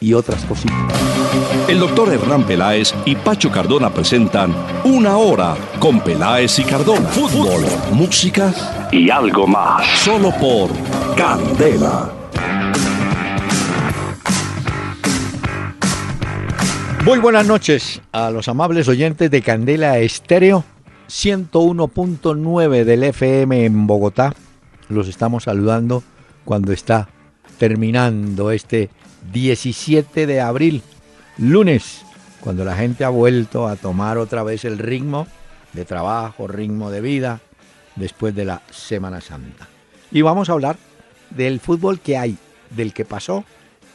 y otras cositas. El doctor Hernán Peláez y Pacho Cardona presentan Una Hora con Peláez y Cardona. Fútbol, música y algo más. Solo por Candela. Muy buenas noches a los amables oyentes de Candela Estéreo 101.9 del FM en Bogotá. Los estamos saludando cuando está terminando este 17 de abril, lunes, cuando la gente ha vuelto a tomar otra vez el ritmo de trabajo, ritmo de vida, después de la Semana Santa. Y vamos a hablar del fútbol que hay, del que pasó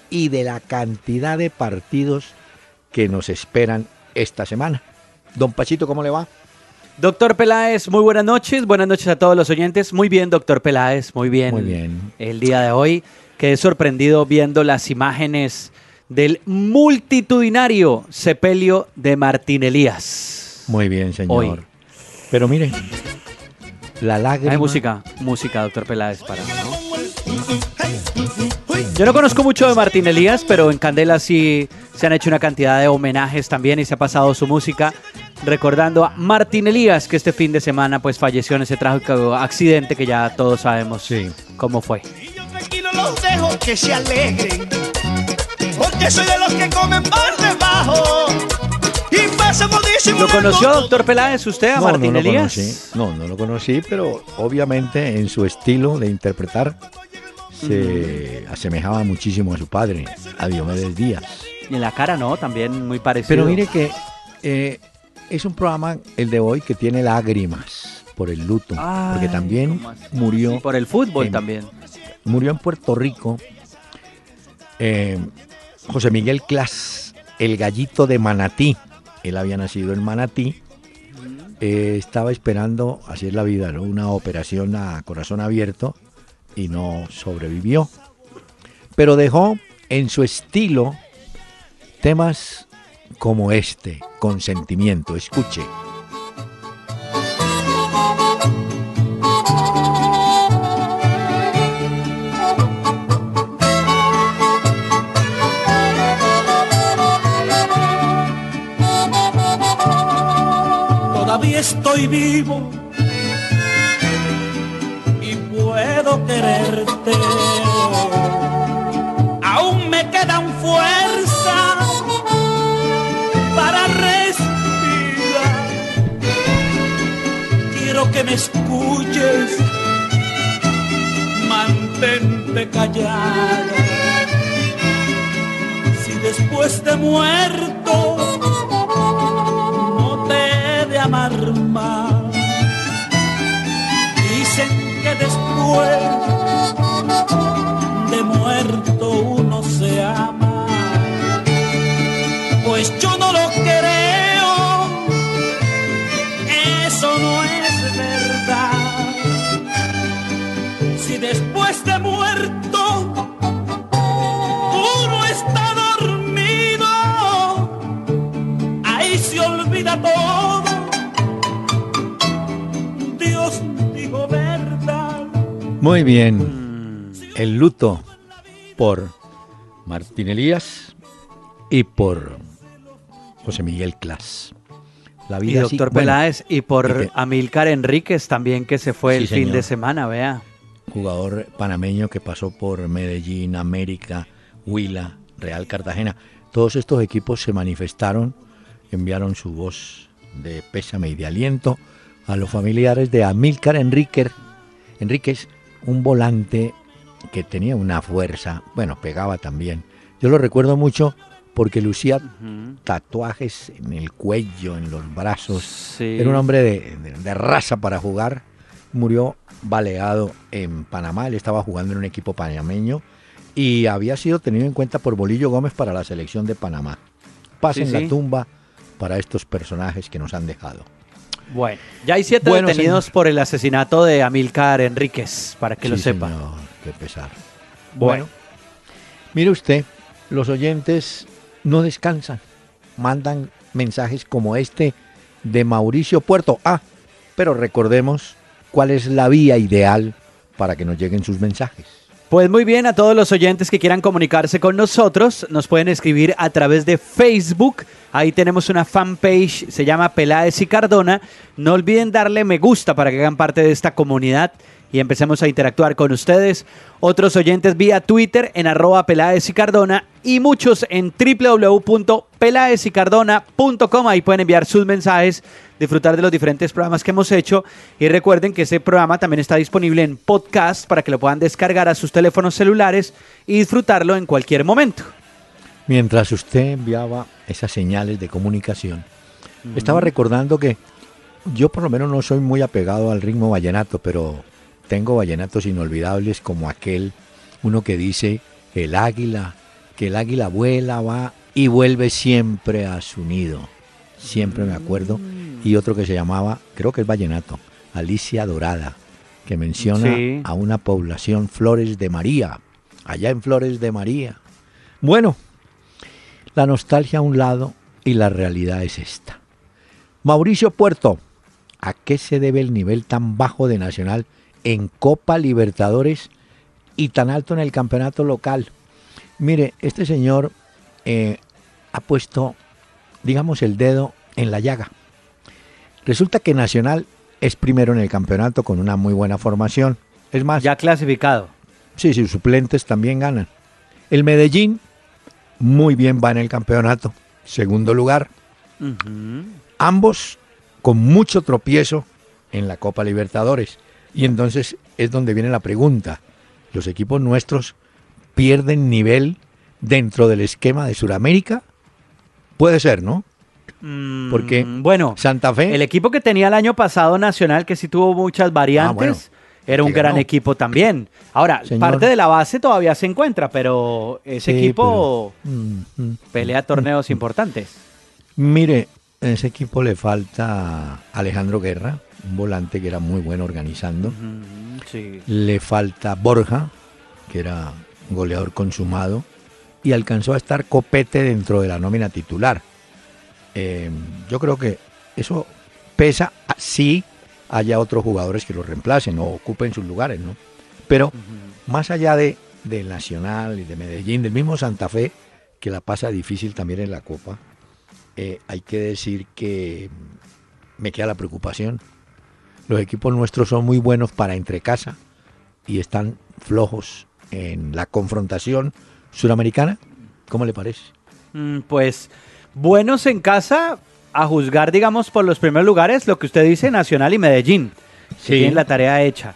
y de la cantidad de partidos que nos esperan esta semana. Don Pachito, ¿cómo le va? Doctor Peláez, muy buenas noches. Buenas noches a todos los oyentes. Muy bien, doctor Peláez, muy bien. Muy bien. El día de hoy quedé sorprendido viendo las imágenes del multitudinario sepelio de Martín Elías. Muy bien, señor. Pero mire, la lágrima... Hay música, música, doctor Peláez, para... Yo no conozco mucho de Martín Elías, pero en Candela sí se han hecho una cantidad de homenajes también y se ha pasado su música recordando a Martín Elías, que este fin de semana pues falleció en ese trágico accidente que ya todos sabemos cómo fue los dejo que se alegren, porque soy de los que comen por debajo. Y pasa ¿Lo conoció, doctor Peláez, usted a Martín no Elías? Conocí. No, no lo conocí, pero obviamente en su estilo de interpretar se asemejaba muchísimo a su padre, a Diomedes Díaz. Y en la cara no, también muy parecido. Pero mire que eh, es un programa, el de hoy, que tiene lágrimas por el luto, porque también murió. por el fútbol también murió en Puerto Rico eh, José Miguel Clas, el gallito de Manatí. Él había nacido en Manatí. Eh, estaba esperando, así es la vida, una operación a corazón abierto y no sobrevivió. Pero dejó en su estilo temas como este, consentimiento. Escuche. Estoy vivo y puedo quererte. Aún me quedan fuerzas para respirar. Quiero que me escuches, mantente callada. Si después de muerto Dicen que después de muerto Muy bien. El luto por Martín Elías y por José Miguel Clas. La vida y doctor Peláez y por Amílcar Enríquez también que se fue el fin de semana, vea. Jugador panameño que pasó por Medellín, América, Huila, Real Cartagena. Todos estos equipos se manifestaron, enviaron su voz de pésame y de aliento a los familiares de Amílcar Enríquez, Enríquez un volante que tenía una fuerza, bueno, pegaba también. Yo lo recuerdo mucho porque lucía tatuajes en el cuello, en los brazos. Era un hombre de, raza para jugar. Murió baleado en Panamá. Él estaba jugando en un equipo panameño y había sido tenido en cuenta por Bolillo Gómez para la selección de Panamá. Pasen la tumba para estos personajes que nos han dejado. Bueno, ya hay siete detenidos por el asesinato de Amilcar Enríquez, para que lo sepan. Señor, qué pesar. Bueno, mire usted, los oyentes no descansan, mandan mensajes como este de Mauricio Puerto. Ah, pero recordemos cuál es la vía ideal para que nos lleguen sus mensajes. Pues muy bien, a todos los oyentes que quieran comunicarse con nosotros, nos pueden escribir a través de Facebook. Ahí tenemos una fanpage, se llama Peláez y Cardona. No olviden darle me gusta para que hagan parte de esta comunidad y empecemos a interactuar con ustedes. Otros oyentes vía Twitter en arroba Peláez y Cardona y muchos en www.pelaesycardona.com. Ahí pueden enviar sus mensajes, disfrutar de los diferentes programas que hemos hecho y recuerden que ese programa también está disponible en podcast para que lo puedan descargar a sus teléfonos celulares y disfrutarlo en cualquier momento. Mientras usted enviaba esas señales de comunicación, estaba recordando que yo por lo menos no soy muy apegado al ritmo vallenato, pero tengo vallenatos inolvidables como aquel, uno que dice, el águila, que el águila vuela, va y vuelve siempre a su nido. Siempre me acuerdo. Y otro que se llamaba, creo que es vallenato, Alicia Dorada, que menciona Sí. a una población Flores de María, allá en Flores de María. Bueno, la nostalgia a un lado y la realidad es esta. Mauricio Puerto, ¿a qué se debe el nivel tan bajo de Nacional en Copa Libertadores y tan alto en el campeonato local? Mire, este señor eh, ha puesto, digamos, el dedo en la llaga. Resulta que Nacional es primero en el campeonato con una muy buena formación. Es más, Ya clasificado. Sí, sus suplentes también ganan. El Medellín muy bien va en el campeonato, segundo lugar. Ambos con mucho tropiezo en la Copa Libertadores. Y entonces es donde viene la pregunta. ¿Los equipos nuestros pierden nivel dentro del esquema de Sudamérica? Puede ser, ¿no? Mm, Porque bueno, Santa Fe... el equipo que tenía el año pasado Nacional, que sí tuvo muchas variantes, Ah, bueno, era un gran equipo también. Ahora, Señor. parte de la base todavía se encuentra, pero ese Sí, equipo pero- Mm, mm. pelea torneos importantes. Mire, a ese equipo le falta Alejandro Guerra, un volante que era muy bueno organizando. Sí. Le falta Borja, que era un goleador consumado. Y alcanzó a estar Copete dentro de la nómina titular. Eh, yo creo que eso pesa si haya otros jugadores que lo reemplacen o ocupen sus lugares, ¿no? Pero más allá de del Nacional y de Medellín, del mismo Santa Fe, que la pasa difícil también en la Copa, eh, hay que decir que me queda la preocupación. Los equipos nuestros son muy buenos para entre casa y están flojos en la confrontación suramericana. ¿Cómo le parece? Mm, Pues buenos en casa, a juzgar, digamos, por los primeros lugares, lo que usted dice, Nacional y Medellín. Sí. tienen la tarea hecha.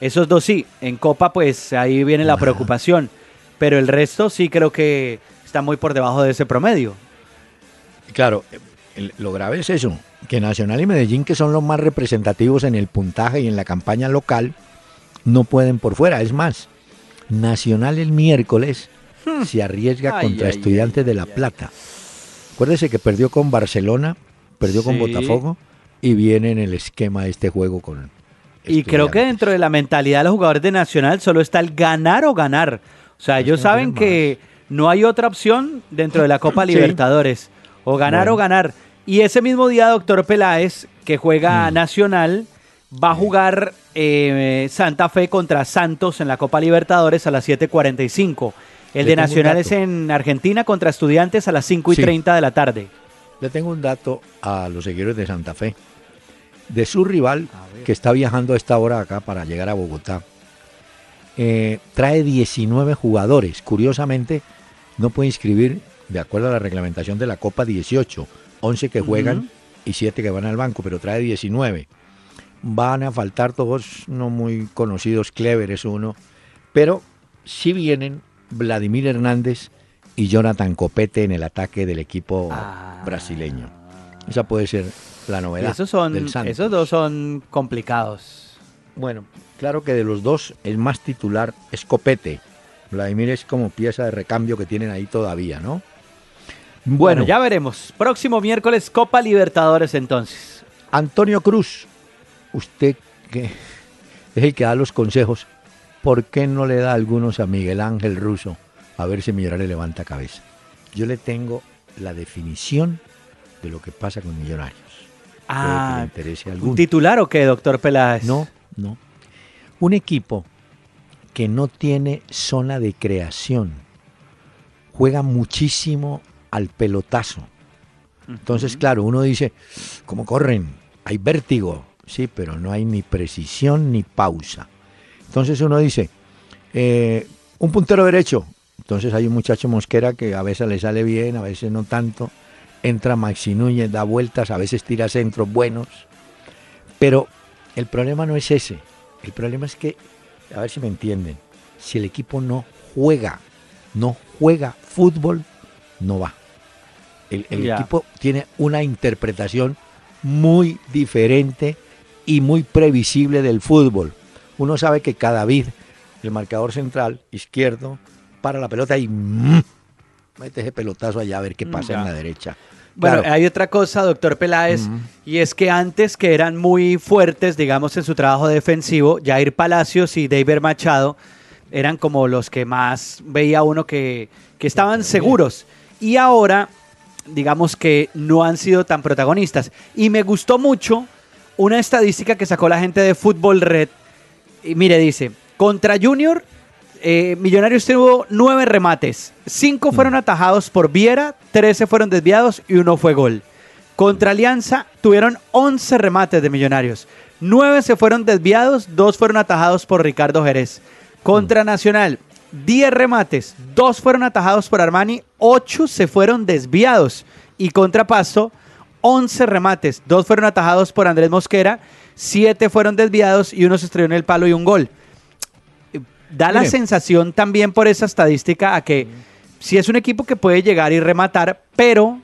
Esos dos sí. En Copa, pues ahí viene la preocupación. Pero el resto sí creo que está muy por debajo de ese promedio. Claro, lo grave es eso, que Nacional y Medellín, que son los más representativos en el puntaje y en la campaña local, no pueden por fuera. Es más, Nacional el miércoles se arriesga Hmm. Ay, contra ay, Estudiantes ay, de La. Plata. Acuérdese que perdió con Barcelona, perdió con. Botafogo y viene en el esquema de este juego con Y creo que dentro de la mentalidad de los jugadores de Nacional solo está el ganar o ganar. O sea, ellos que no saben que no hay otra opción dentro de la Copa Sí. O ganar Bueno. o ganar. Y ese mismo día, doctor Peláez, que juega Mm. Nacional, va a jugar eh, Santa Fe contra Santos en la Copa Libertadores a las 7.45. El Le de Nacional es en Argentina contra Estudiantes a las 5 y Sí. 30 de la tarde. Le tengo un dato a los seguidores de Santa Fe. De su rival, que está viajando a esta hora acá para llegar a Bogotá, eh, trae 19 jugadores. Curiosamente, no puede inscribir, de acuerdo a la reglamentación de la Copa, 18. 11 que juegan y 7 que van al banco, pero trae 19. Van a faltar todos no muy conocidos, Clever es uno, pero sí vienen Vladimir Hernández y Jonathan Copete en el ataque del equipo Ah. brasileño. Esa puede ser la novedad esos, son, del esos dos son complicados. Bueno, claro que de los dos el más titular es Copete. Vladimir es como pieza de recambio que tienen ahí todavía, ¿no? Bueno, Bueno, ya veremos. Próximo miércoles, Copa Libertadores entonces. Antonio Cruz, usted que es el que da los consejos, ¿por qué no le da algunos a Miguel Ángel Russo? A ver si Millonario levanta cabeza. Yo le tengo la definición de lo que pasa con Millonarios. Ah, ¿un titular o qué, doctor Peláez? No, no. Un equipo que no tiene zona de creación juega muchísimo al pelotazo. Entonces, claro, uno dice, ¿cómo corren? Hay vértigo, sí, pero no hay ni precisión ni pausa. Entonces uno dice, eh, un puntero derecho. Entonces hay un muchacho Mosquera que a veces le sale bien, a veces no tanto. Entra Maxi Núñez, da vueltas, a veces tira centros buenos. Pero el problema no es ese. El problema es que, a ver si me entienden, si el equipo no juega, no juega fútbol, no va. El, equipo tiene una interpretación muy diferente y muy previsible del fútbol. Uno sabe que cada vid, el marcador central izquierdo, para la pelota y mm, mete ese pelotazo allá a ver qué pasa en la derecha. Bueno, hay otra cosa, doctor Peláez, y es que antes que eran muy fuertes, digamos, en su trabajo defensivo, Jair Palacios y David Machado eran como los que más veía uno que, que estaban seguros. Y ahora, digamos que no han sido tan protagonistas. Y me gustó mucho una estadística que sacó la gente de Fútbol Red. Y mire, dice, contra Junior eh, Millonarios tuvo nueve remates. Cinco mm. fueron atajados por Viera, trece fueron desviados y uno fue gol. Contra Alianza tuvieron once remates de Millonarios. Nueve se fueron desviados, dos fueron atajados por Ricardo Jerez. Contra mm. Nacional, diez remates, dos fueron atajados por Armani, ocho se fueron desviados. Y contra Pasto, once remates, dos fueron atajados por Andrés Mosquera, siete fueron desviados y uno se estrelló en el palo y un gol da la sensación también por esa estadística a que si es un equipo que puede llegar y rematar, pero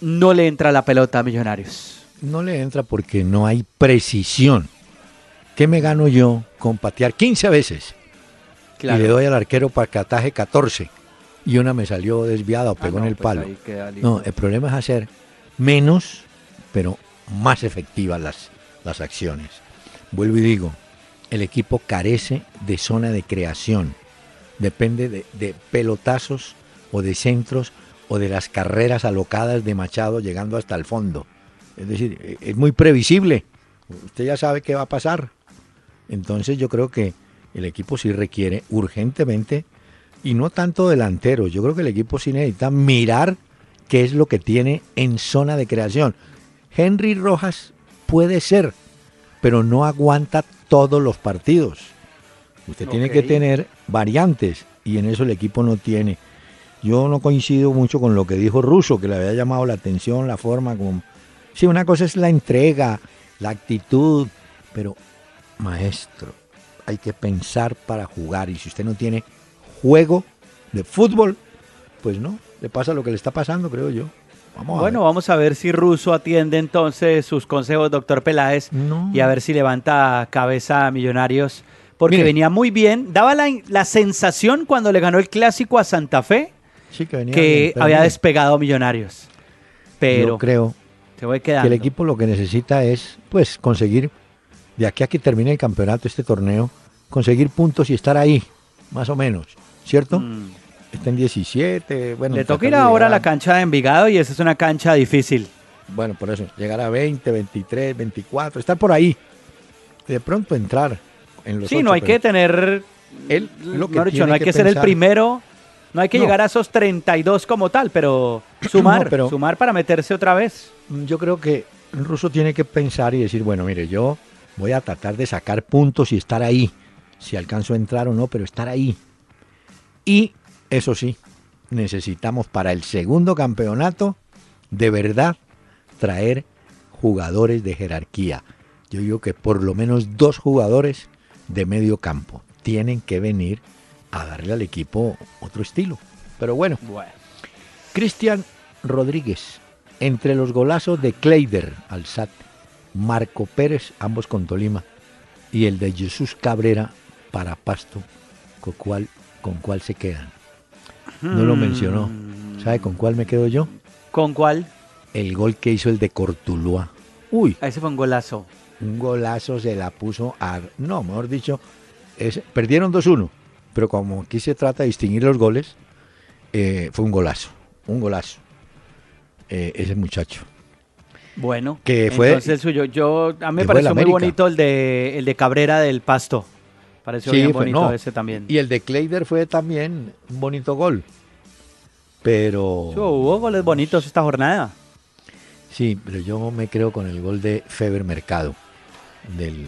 no le entra la pelota a Millonarios. No le entra porque no hay precisión. ¿Qué me gano yo con patear 15 veces? Y le doy al arquero para que ataje 14 y una me salió desviada o ah, pegó en el pues palo. No, el problema es hacer menos, pero más efectivas las, las acciones. Vuelvo y digo, el equipo carece de zona de creación. Depende de, pelotazos o de centros o de las carreras alocadas de Machado llegando hasta el fondo. Es decir, e, es muy previsible. Usted ya sabe qué va a pasar. Entonces yo creo que el equipo sí requiere urgentemente, y no tanto delantero, yo creo que el equipo sí necesita mirar qué es lo que tiene en zona de creación. Henry Rojas puede ser, pero no aguanta todos los partidos. Usted tiene que tener variantes y en eso el equipo no tiene. Yo no coincido mucho con lo que dijo Russo, que le había llamado la atención, la forma como... Sí, una cosa es la entrega, la actitud, pero maestro, hay que pensar para jugar. Y si usted no tiene juego de fútbol, pues no, le pasa lo que le está pasando, creo yo. Bueno, vamos a ver si Russo atiende entonces sus consejos, doctor Peláez, y a ver si levanta cabeza a Millonarios, porque venía muy bien. Daba la, sensación cuando le ganó el clásico a Santa Fe que, había despegado Millonarios. Pero creo que el equipo lo que necesita es pues conseguir, de aquí a que termine el campeonato, este torneo, conseguir puntos y estar ahí, más o menos, ¿cierto? Mm está en 17. Bueno, Le toca ir ahora a la cancha de Envigado y esa es una cancha difícil. Bueno, por eso, llegar a 20, 23, 24, estar por ahí. De pronto entrar en los Sí, no hay que tener. Él, lo que dicho, no hay que, ser el primero. No hay que llegar a esos 32 como tal, pero sumar, pero sumar para meterse otra vez. Yo creo que el ruso tiene que pensar y decir, bueno, mire, yo voy a tratar de sacar puntos y estar ahí. Si alcanzo a entrar o no, pero estar ahí. Y eso sí, necesitamos para el segundo campeonato de verdad traer jugadores de jerarquía. Yo digo que por lo menos dos jugadores de medio campo tienen que venir a darle al equipo otro estilo. Pero bueno, Cristian Rodríguez, entre los golazos de Kleider al SAT, Marco Pérez, ambos con Tolima, y el de Jesús Cabrera para Pasto, con cuál, con cuál se quedan. No lo mencionó. ¿Sabe con cuál me quedo yo? ¿Con cuál? El gol que hizo el de Cortuluá. Uy. Ese fue un golazo. Un golazo se la puso a... No, mejor dicho, perdieron 2-1, pero como aquí se trata de distinguir los goles, eh, fue un golazo, un golazo. Eh, ese muchacho. Bueno, que fue entonces el suyo. Yo, a mí me pareció muy bonito el de, el de Cabrera del Pasto. Pareció bien bonito ese también. Y el de Kleider fue también un bonito gol. Pero. hubo goles bonitos esta jornada. Sí, pero yo me creo con el gol de Feber Mercado, del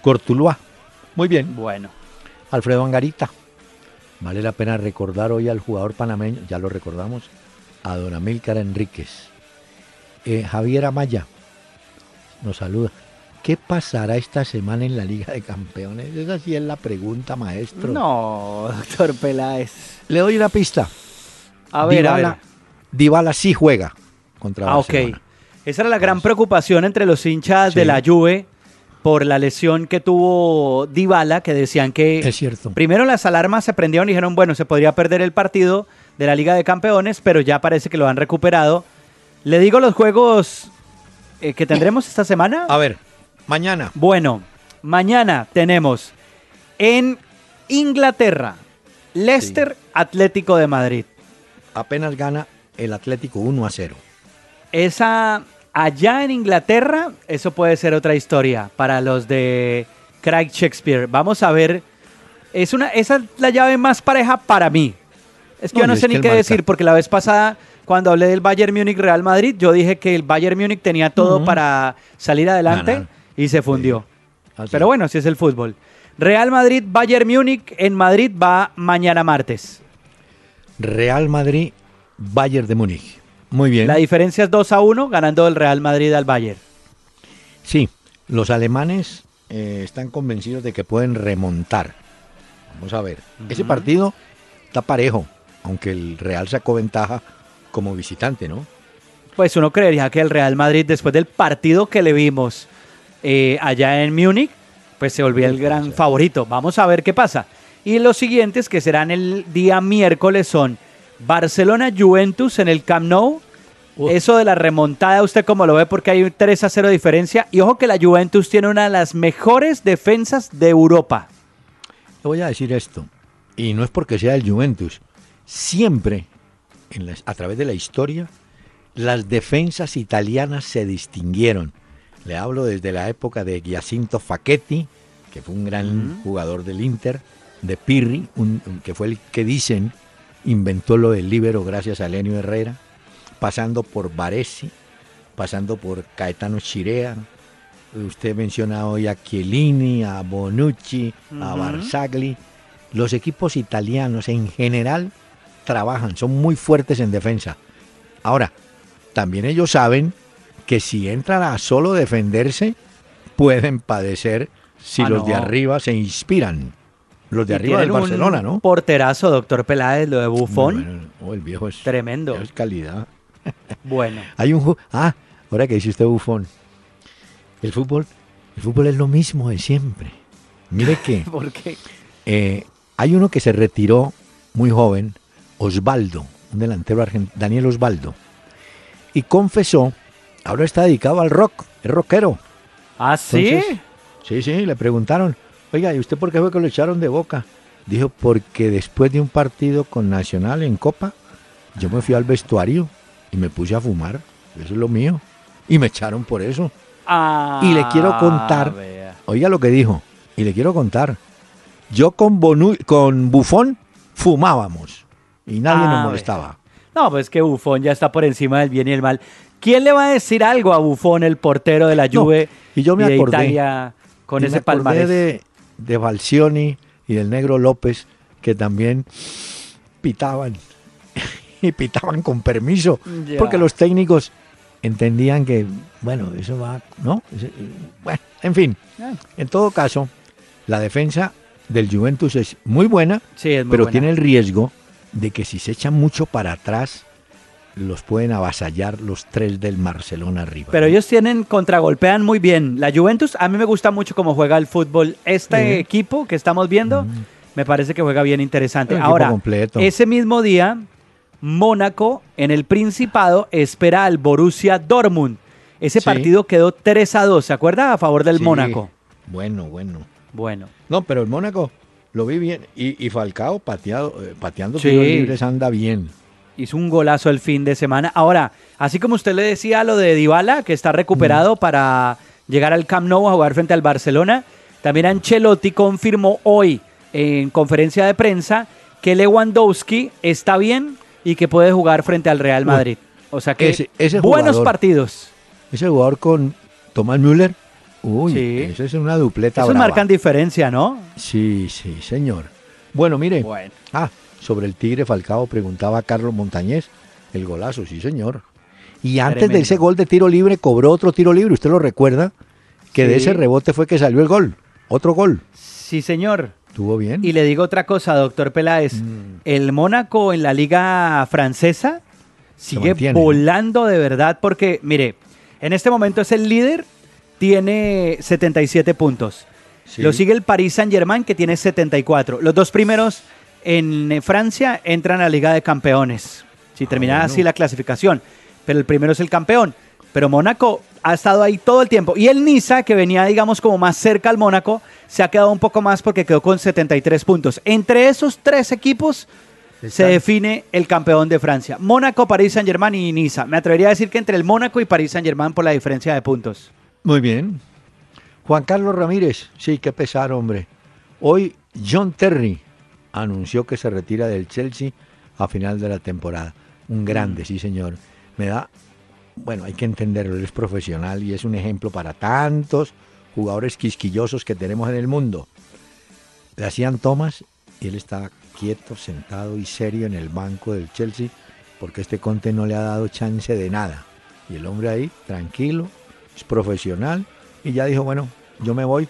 Cortuluá. Muy bien. Bueno. Alfredo Angarita. Vale la pena recordar hoy al jugador panameño, ya lo recordamos, a don Amílcar Enríquez. Eh, Javier Amaya nos saluda. ¿Qué pasará esta semana en la Liga de Campeones? Esa sí es la pregunta, maestro. No, doctor Peláez. Le doy una pista. A ver, Dybala, a sí juega contra Ah, ok. Esa era la gran preocupación entre los hinchas de la Juve por la lesión que tuvo Dybala, que decían que... Es cierto. Primero las alarmas se prendieron y dijeron, bueno, se podría perder el partido de la Liga de Campeones, pero ya parece que lo han recuperado. Le digo los juegos eh, que tendremos esta semana. A ver, mañana. Bueno, mañana tenemos en Inglaterra, Leicester Atlético de Madrid. Apenas gana el Atlético 1 a 0. Esa allá en Inglaterra, eso puede ser otra historia para los de Craig Shakespeare. Vamos a ver. Es una, esa es la llave más pareja para mí. Es que yo no sé ni qué decir, porque la vez pasada, cuando hablé del Bayern Múnich Real Madrid, yo dije que el Bayern Múnich tenía todo para salir adelante y se fundió. Pero bueno, así es el fútbol. Real Madrid, Bayern Múnich en Madrid va mañana martes. Real Madrid, Bayern de Múnich. Muy bien. La diferencia es 2 a 1, ganando el Real Madrid al Bayern. Sí, los alemanes eh, están convencidos de que pueden remontar. Vamos a ver. Ese partido está parejo aunque el Real sacó ventaja como visitante, ¿no? Pues uno creería que el Real Madrid, después del partido que le vimos eh, allá en Múnich, pues se volvió el gran favorito. Vamos a ver qué pasa. Y los siguientes, que serán el día miércoles, son Barcelona-Juventus en el Camp Nou. Eso de la remontada, ¿usted cómo lo ve? Porque hay un 3 a 0 diferencia. Y ojo que la Juventus tiene una de las mejores defensas de Europa. Le voy a decir esto, y no es porque sea el Juventus, Siempre, a través de la historia, las defensas italianas se distinguieron. Le hablo desde la época de Giacinto Facchetti, que fue un gran jugador del Inter, de Pirri, que fue el que dicen inventó lo del líbero gracias a Lenio Herrera, pasando por Baresi, pasando por Caetano Chirea. Usted menciona hoy a Chiellini, a Bonucci, a Barzagli. Los equipos italianos en general trabajan, son muy fuertes en defensa. Ahora, también ellos saben que si entran a solo defenderse, pueden padecer si ah, los de arriba se inspiran. Los de arriba del Barcelona, ¿no? Porterazo, doctor Peláez, lo de Bufón. el viejo es tremendo. Es calidad. bueno. Hay un ah, ahora que dice usted Bufón. El fútbol, el fútbol es lo mismo de siempre. Mire que. ¿Por qué? Eh, hay uno que se retiró muy joven, Osvaldo, un delantero argentino, Daniel Osvaldo, y confesó, ahora está dedicado al rock, es rockero. ¿Ah, sí? sí, sí, le preguntaron, oiga, ¿y usted por qué fue que lo echaron de boca? Dijo, porque después de un partido con Nacional en Copa, yo me fui al vestuario y me puse a fumar, eso es lo mío, y me echaron por eso. Ah, y le quiero contar, oiga lo que dijo, y le quiero contar, yo con, con Bufón fumábamos y nadie nos molestaba. No, pues que Bufón ya está por encima del bien y el mal. ¿Quién le va a decir algo a Bufón, el portero de la Juve y yo me de acordé, Italia, con ese palmarés? de, de Balcioni y del negro López, que también pitaban y pitaban con permiso, porque los técnicos entendían que, bueno, eso va, ¿no? Bueno, en fin, en todo caso, la defensa del Juventus es muy buena, pero tiene el riesgo de que si se echan mucho para atrás, los pueden avasallar los tres del Barcelona arriba. Pero ellos tienen, contragolpean muy bien. La Juventus, a mí me gusta mucho cómo juega el fútbol. Este equipo que estamos viendo, mm. me parece que juega bien interesante. Ahora, ese mismo día, Mónaco en el Principado espera al Borussia Dortmund. Ese partido quedó 3 a 2, ¿se acuerda? A favor del Mónaco. Bueno, bueno. Bueno. No, pero el Mónaco lo vi bien. Y, Falcao pateado, eh, pateando tiros libres anda bien. Hizo un golazo el fin de semana. Ahora, así como usted le decía lo de Dybala, que está recuperado para llegar al Camp Nou a jugar frente al Barcelona, también Ancelotti confirmó hoy en conferencia de prensa que Lewandowski está bien y que puede jugar frente al Real Madrid. O sea que buenos partidos. Ese jugador con Tomás Müller, uy, eso es una dupleta. Eso marcan diferencia, ¿no? Sí, sí, señor. Bueno, mire. Ah, sobre el Tigre Falcao preguntaba Carlos Montañez. El golazo, sí, señor. Y antes de ese gol de tiro libre cobró otro tiro libre, usted lo recuerda, que de ese rebote fue que salió el gol. Otro gol. Sí, señor. Estuvo bien. Y le digo otra cosa, doctor Peláez. Mm. El Mónaco en la liga francesa sigue volando de verdad porque, mire, en este momento es el líder, tiene 77 puntos. Lo sigue el Paris Saint-Germain que tiene 74. Los dos primeros en Francia entran a la Liga de Campeones. Si termina ah, así la clasificación. Pero el primero es el campeón. Pero Mónaco ha estado ahí todo el tiempo. Y el Niza, que venía, digamos, como más cerca al Mónaco, se ha quedado un poco más porque quedó con 73 puntos. Entre esos tres equipos se define el campeón de Francia. Mónaco, París Saint-Germain y Niza. Me atrevería a decir que entre el Mónaco y París Saint-Germain por la diferencia de puntos. Muy bien. Juan Carlos Ramírez, sí, qué pesar, hombre. Hoy John Terry anunció que se retira del Chelsea a final de la temporada. Un grande, mm. sí, señor. Me da bueno, hay que entenderlo, él es profesional y es un ejemplo para tantos jugadores quisquillosos que tenemos en el mundo. Le hacían tomas y él estaba quieto, sentado y serio en el banco del Chelsea porque este Conte no le ha dado chance de nada. Y el hombre ahí, tranquilo, es profesional y ya dijo, bueno, yo me voy.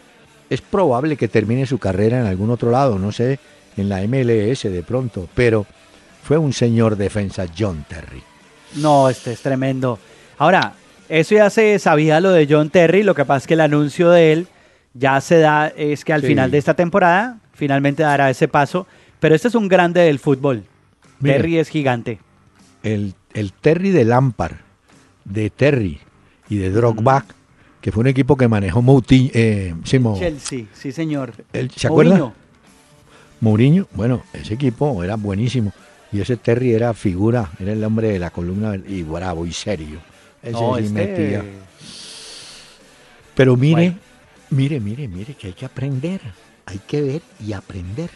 Es probable que termine su carrera en algún otro lado, no sé, en la MLS de pronto, pero fue un señor defensa John Terry. No, este es tremendo. Ahora, eso ya se sabía lo de John Terry, lo que pasa es que el anuncio de él ya se da, es que al final de esta temporada finalmente dará ese paso, pero este es un grande del fútbol. Terry es gigante. El, Terry de Lampard, de Terry y de Drogba, que fue un equipo que manejó Moutinho, eh, Chelsea, sí señor. ¿Se acuerda? Mourinho, bueno, ese equipo era buenísimo. Y ese Terry era figura, era el hombre de la columna y bravo y serio. Este Pero mire, mire, mire, mire, que hay que aprender. Hay que ver y aprender.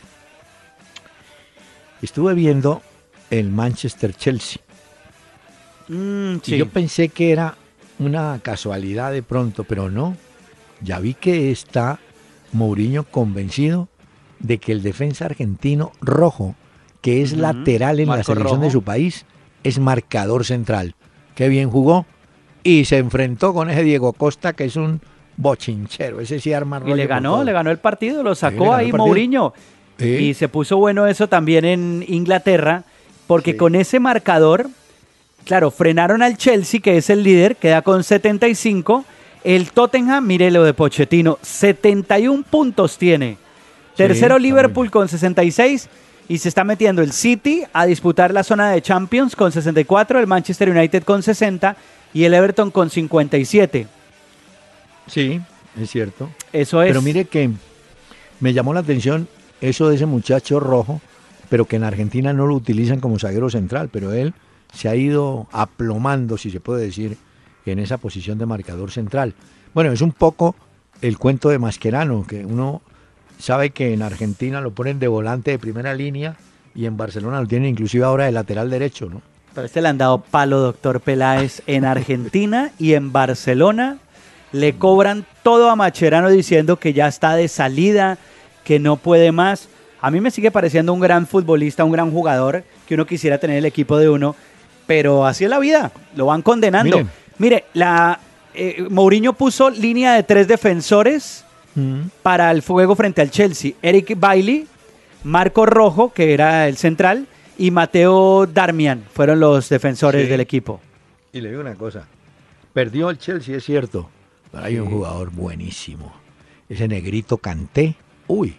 Estuve viendo el Manchester Chelsea. Mm, y yo pensé que era una casualidad de pronto, pero no. Ya vi que está Mourinho convencido de que el defensa argentino rojo, que es lateral en la selección de su país, es marcador central. Qué bien jugó y se enfrentó con ese Diego Costa que es un bochinchero, ese sí arma Y le ganó, le ganó el partido, lo sacó ahí Mourinho. Y se puso bueno eso también en Inglaterra, porque con ese marcador, claro, frenaron al Chelsea, que es el líder, queda con 75. El Tottenham, mire lo de Pochettino, 71 puntos tiene. Tercero Liverpool con 66 y se está metiendo el City a disputar la zona de Champions con 64, el Manchester United con 60 y el Everton con 57. Sí, es cierto. Eso es. Pero mire que me llamó la atención eso de ese muchacho rojo, pero que en Argentina no lo utilizan como zaguero central, pero él se ha ido aplomando, si se puede decir, en esa posición de marcador central. Bueno, es un poco el cuento de Mascherano, que uno sabe que en Argentina lo ponen de volante de primera línea y en Barcelona lo tienen inclusive ahora de lateral derecho, ¿no? Pero este le han dado palo, doctor Peláez, en Argentina y en Barcelona. Le cobran todo a Macherano diciendo que ya está de salida, que no puede más. A mí me sigue pareciendo un gran futbolista, un gran jugador, que uno quisiera tener el equipo de uno, pero así es la vida, lo van condenando. Mire, la, eh, Mourinho puso línea de tres defensores mm. para el fuego frente al Chelsea. Eric Bailey, Marco Rojo, que era el central, y Mateo Darmian fueron los defensores del equipo. Y le digo una cosa, perdió el Chelsea, es cierto, pero hay un jugador buenísimo. Ese negrito Canté, uy,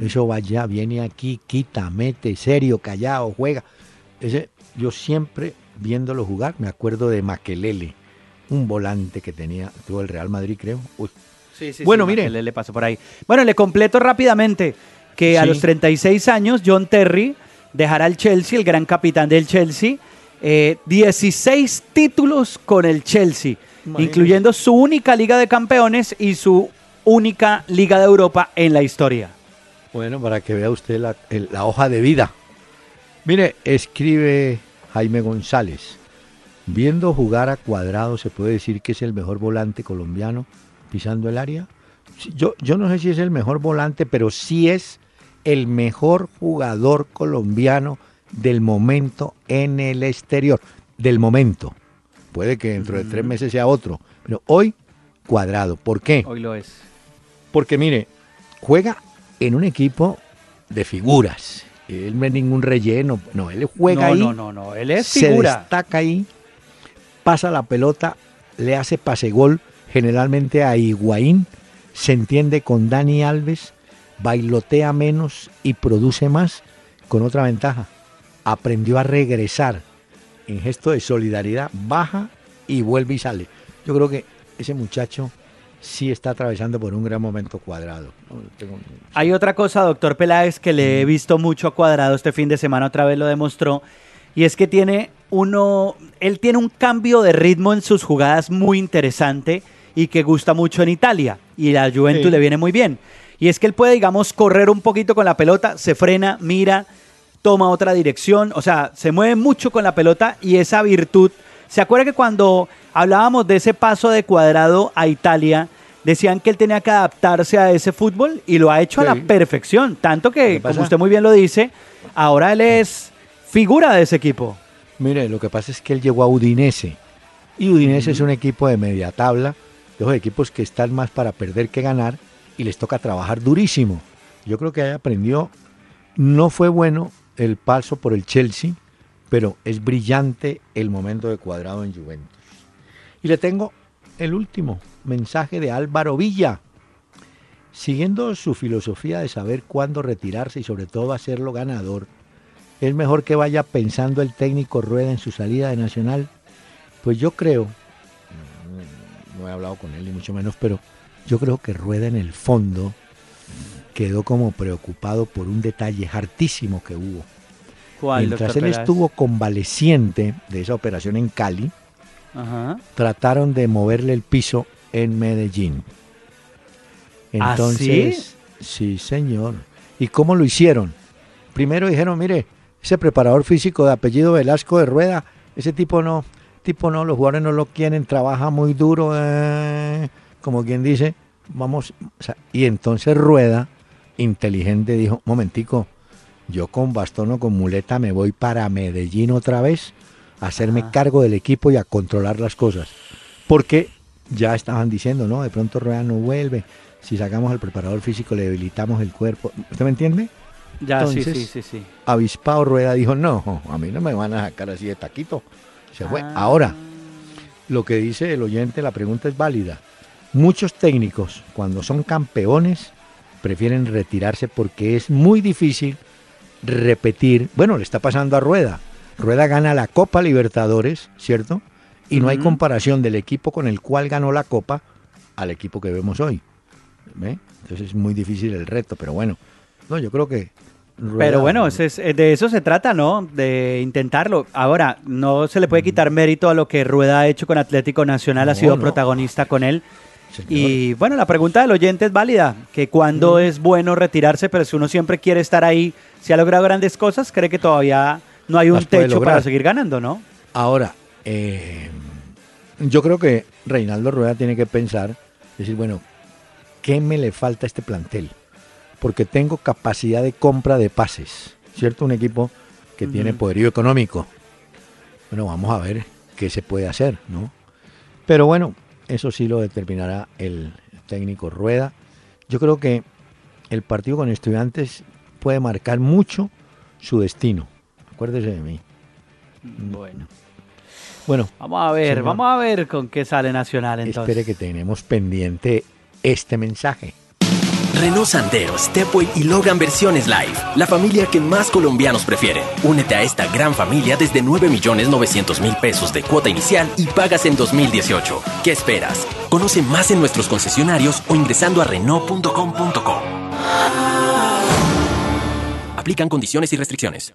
eso va allá, viene aquí, quita, mete, serio, callado, juega. Ese, yo siempre viéndolo jugar me acuerdo de Maquelele, un volante que tenía, tuvo el Real Madrid, creo. Uy. Sí, sí, bueno, mire. Le, pasó por ahí. Bueno, le completo rápidamente que a los 36 años John Terry dejará el Chelsea, el gran capitán del Chelsea, 16 eh, títulos con el Chelsea, incluyendo su única Liga de Campeones y su única Liga de Europa en la historia. Bueno, para que vea usted la, la hoja de vida. Mire, escribe Jaime González. Viendo jugar a cuadrado, ¿se puede decir que es el mejor volante colombiano pisando el área? Yo, yo no sé si es el mejor volante, pero sí es el mejor jugador colombiano del momento en el exterior. Del momento. Puede que dentro de tres meses sea otro. Pero hoy, cuadrado. ¿Por qué? Hoy lo es. Porque mire, juega en un equipo de figuras. Él no es ningún relleno. No, él juega ahí. No, no, no, él es figura. Se destaca ahí, pasa la pelota, le hace pase gol generalmente a Higuaín, se entiende con Dani Alves bailotea menos y produce más con otra ventaja. Aprendió a regresar en gesto de solidaridad, baja y vuelve y sale. Yo creo que ese muchacho sí está atravesando por un gran momento cuadrado. Hay otra cosa, doctor Peláez, que le he visto mucho a cuadrado este fin de semana, otra vez lo demostró, y es que tiene uno, él tiene un cambio de ritmo en sus jugadas muy interesante y que gusta mucho en Italia, y la Juventus le viene muy bien. Y es que él puede, digamos, correr un poquito con la pelota, se frena, mira, toma otra dirección, o sea, se mueve mucho con la pelota y esa virtud. ¿Se acuerda que cuando hablábamos de ese paso de cuadrado a Italia, decían que él tenía que adaptarse a ese fútbol y lo ha hecho a la perfección, tanto que, como usted muy bien lo dice, ahora él es figura de ese equipo. Mire, lo que pasa es que él llegó a Udinese y Udinese es un equipo de media tabla, de los equipos que están más para perder que ganar y les toca trabajar durísimo. Yo creo que ahí aprendió. No fue bueno el paso por el Chelsea, pero es brillante el momento de cuadrado en Juventus. Y le tengo el último mensaje de Álvaro Villa. Siguiendo su filosofía de saber cuándo retirarse y sobre todo hacerlo ganador, es mejor que vaya pensando el técnico Rueda en su salida de Nacional. Pues yo creo, no he hablado con él ni mucho menos, pero yo creo que Rueda en el fondo quedó como preocupado por un detalle hartísimo que hubo. Mientras él estuvo convaleciente de esa operación en Cali, trataron de moverle el piso en Medellín. ¿Ah, Entonces, sí, señor. ¿Y cómo lo hicieron? Primero dijeron, mire, ese preparador físico de apellido Velasco de Rueda, ese tipo no, tipo no, los jugadores no lo quieren, trabaja muy duro. Eh, como quien dice, vamos, y entonces Rueda, inteligente, dijo, momentico, yo con bastón o con muleta me voy para Medellín otra vez a hacerme cargo del equipo y a controlar las cosas. Porque ya estaban diciendo, no, de pronto Rueda no vuelve, si sacamos al preparador físico le debilitamos el cuerpo. ¿Usted me entiende? Ya, sí, sí, sí, sí. Avispado Rueda dijo, no, a mí no me van a sacar así de taquito. Se fue. Ah. Ahora, lo que dice el oyente, la pregunta es válida. Muchos técnicos, cuando son campeones, prefieren retirarse porque es muy difícil repetir. Bueno, le está pasando a Rueda. Rueda gana la Copa Libertadores, ¿cierto? Y no hay comparación del equipo con el cual ganó la Copa al equipo que vemos hoy. Entonces es muy difícil el reto, pero bueno, no, yo creo que pero bueno, de eso se trata, ¿no? De intentarlo. Ahora, no se le puede quitar mérito a lo que Rueda ha hecho con Atlético Nacional, ha sido protagonista con él. Y bueno, la pregunta del oyente es válida, que cuando es bueno retirarse, pero si uno siempre quiere estar ahí, si ha logrado grandes cosas, cree que todavía no hay un techo para seguir ganando, ¿no? Ahora, eh, yo creo que Reinaldo Rueda tiene que pensar, decir, bueno, ¿qué me le falta a este plantel? Porque tengo capacidad de compra de pases, ¿cierto? Un equipo que tiene poderío económico. Bueno, vamos a ver qué se puede hacer, ¿no? Pero bueno, eso sí lo determinará el técnico Rueda. Yo creo que el partido con estudiantes puede marcar mucho su destino. Acuérdese de mí. Bueno. Bueno. Vamos a ver, vamos a ver con qué sale Nacional entonces. Espere que tenemos pendiente este mensaje. Renault Sandero, Stepway y Logan versiones live. La familia que más colombianos prefieren. Únete a esta gran familia desde 9 millones 900 mil pesos de cuota inicial y pagas en 2018. ¿Qué esperas? Conoce más en nuestros concesionarios o ingresando a Renault.com.co. Aplican condiciones y restricciones.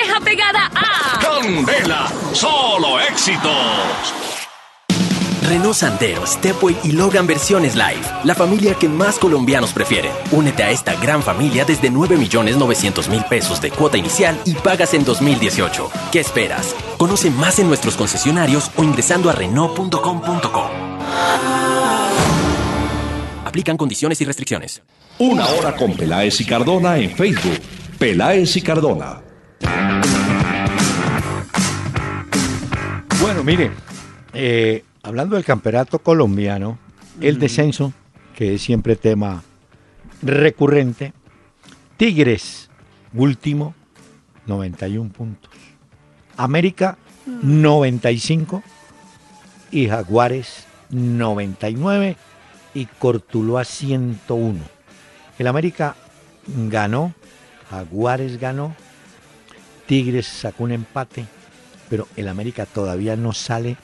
pegada a Candela, solo éxitos. Renault Sandero, Stepway y Logan versiones live. La familia que más colombianos prefieren. Únete a esta gran familia desde 9 millones 900 mil pesos de cuota inicial y pagas en 2018. ¿Qué esperas? Conoce más en nuestros concesionarios o ingresando a Renault.com.co. Aplican condiciones y restricciones. Una hora con Peláez y Cardona en Facebook. Peláez y Cardona. Bueno, mire, eh, hablando del campeonato colombiano, el descenso, que es siempre tema recurrente, Tigres, último, 91 puntos. América, 95 y Jaguares, 99 y Cortuloa, 101. El América ganó, Jaguares ganó, Tigres sacó un empate, pero el América todavía no sale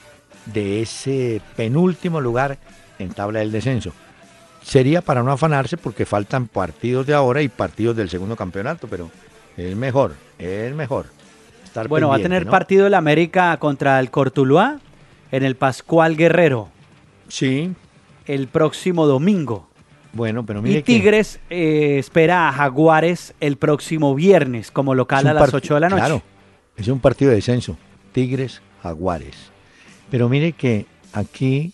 de ese penúltimo lugar en tabla del descenso. Sería para no afanarse porque faltan partidos de ahora y partidos del segundo campeonato, pero es mejor, es mejor. estar Bueno, va a tener ¿no? partido el América contra el Cortuluá en el Pascual Guerrero Sí, el próximo domingo. Bueno, pero mire Y que Tigres eh, espera a Jaguares el próximo viernes como local a las parti- 8 de la noche. Claro, es un partido de descenso. Tigres, Jaguares. Pero mire que aquí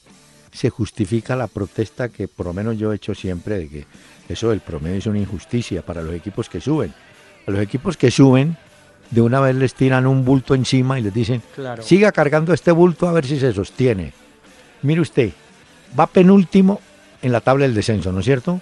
se justifica la protesta que por lo menos yo he hecho siempre de que eso del promedio es una injusticia para los equipos que suben. A los equipos que suben, de una vez les tiran un bulto encima y les dicen, Claro. siga cargando este bulto a ver si se sostiene. Mire usted, va penúltimo en la tabla del descenso, ¿no es cierto?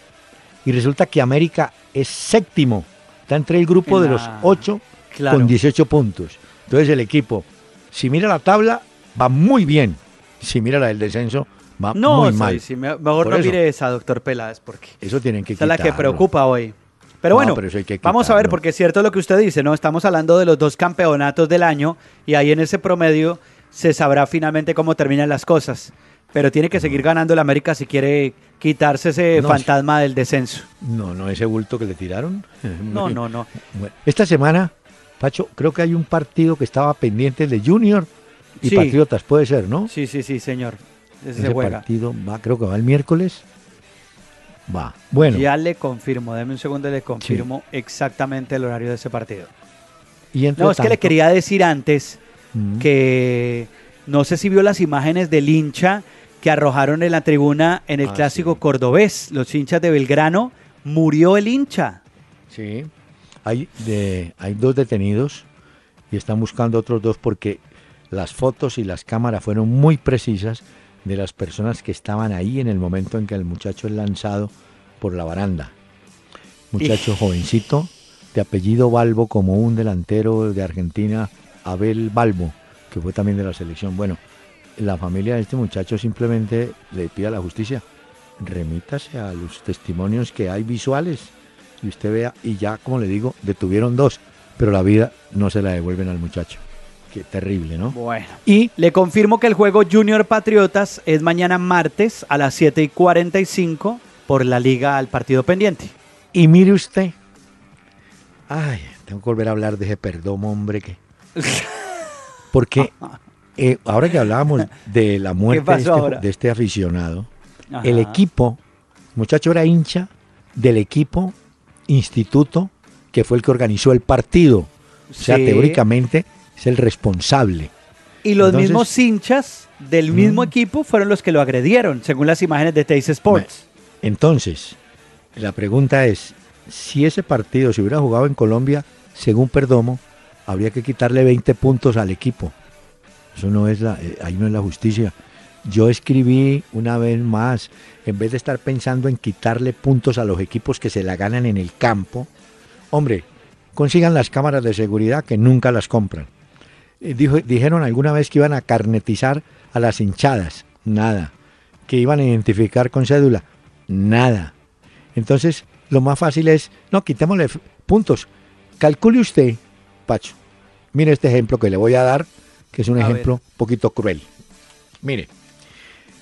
Y resulta que América es séptimo, está entre el grupo En de la- los ocho Claro. con 18 puntos. Entonces el equipo, si mira la tabla, va muy bien. Si mira la del descenso, va No, muy sí, mal. sí, me- mejor Por no eso. mire esa, doctor Peláez, porque Eso tienen que esa es la que preocupa hoy. Pero No, bueno, pero que vamos a ver, porque es cierto lo que usted dice, ¿no? Estamos hablando de los dos campeonatos del año y ahí en ese promedio se sabrá finalmente cómo terminan las cosas. Pero tiene que seguir ganando el América si quiere quitarse ese No, fantasma del descenso. No, no, ese bulto que le tiraron. No, no, no. Bueno, esta semana, Pacho, creo que hay un partido que estaba pendiente de Junior y Sí. Patriotas, puede ser, ¿no? Sí, sí, sí, señor. Ese Ese se juega. partido va, creo que va el miércoles. Va. Bueno, Ya le confirmo, deme un segundo, le confirmo exactamente el horario de ese partido. y No, es que le quería decir antes Mm. que no sé si vio las imágenes del hincha que arrojaron en la tribuna en el Ah, clásico sí. cordobés, los hinchas de Belgrano, murió el hincha. Sí, hay, de, hay dos detenidos y están buscando otros dos porque las fotos y las cámaras fueron muy precisas de las personas que estaban ahí en el momento en que el muchacho es lanzado por la baranda. Muchacho jovencito, de apellido Balbo, como un delantero de Argentina, Abel Balbo, que fue también de la selección. Bueno, la familia de este muchacho simplemente le pide a la justicia, remítase a los testimonios que hay visuales y usted vea, y ya como le digo, detuvieron dos, pero la vida no se la devuelven al muchacho. Qué terrible, ¿no? Bueno. Y Le confirmo que el juego Junior Patriotas es mañana martes a las 7 y 45 por la liga al partido pendiente. Y mire usted. Ay, tengo que volver a hablar de ese perdón, hombre, que. Porque eh, ahora que hablábamos de la muerte de este, de este aficionado, Ajá. el equipo, muchacho era hincha del equipo instituto que fue el que organizó el partido. O sea, Sí. teóricamente es el responsable. Y los Entonces- mismos hinchas del mismo Mm. equipo fueron los que lo agredieron, según las imágenes de Teis Sports. Entonces, La pregunta es, si ese partido se hubiera jugado en Colombia, según Perdomo, habría que quitarle 20 puntos al equipo. Eso no es la, eh, ahí no es la justicia. Yo escribí una vez más, en vez de estar pensando en quitarle puntos a los equipos que se la ganan en el campo, hombre, consigan las cámaras de seguridad que nunca las compran. Eh, dijeron alguna vez que iban a carnetizar a las hinchadas, nada. Que iban a identificar con cédula, nada. Entonces, lo más fácil es, no, quitémosle puntos. Calcule usted, Pacho. Mire este ejemplo que le voy a dar, que es un ejemplo un poquito cruel. Mire,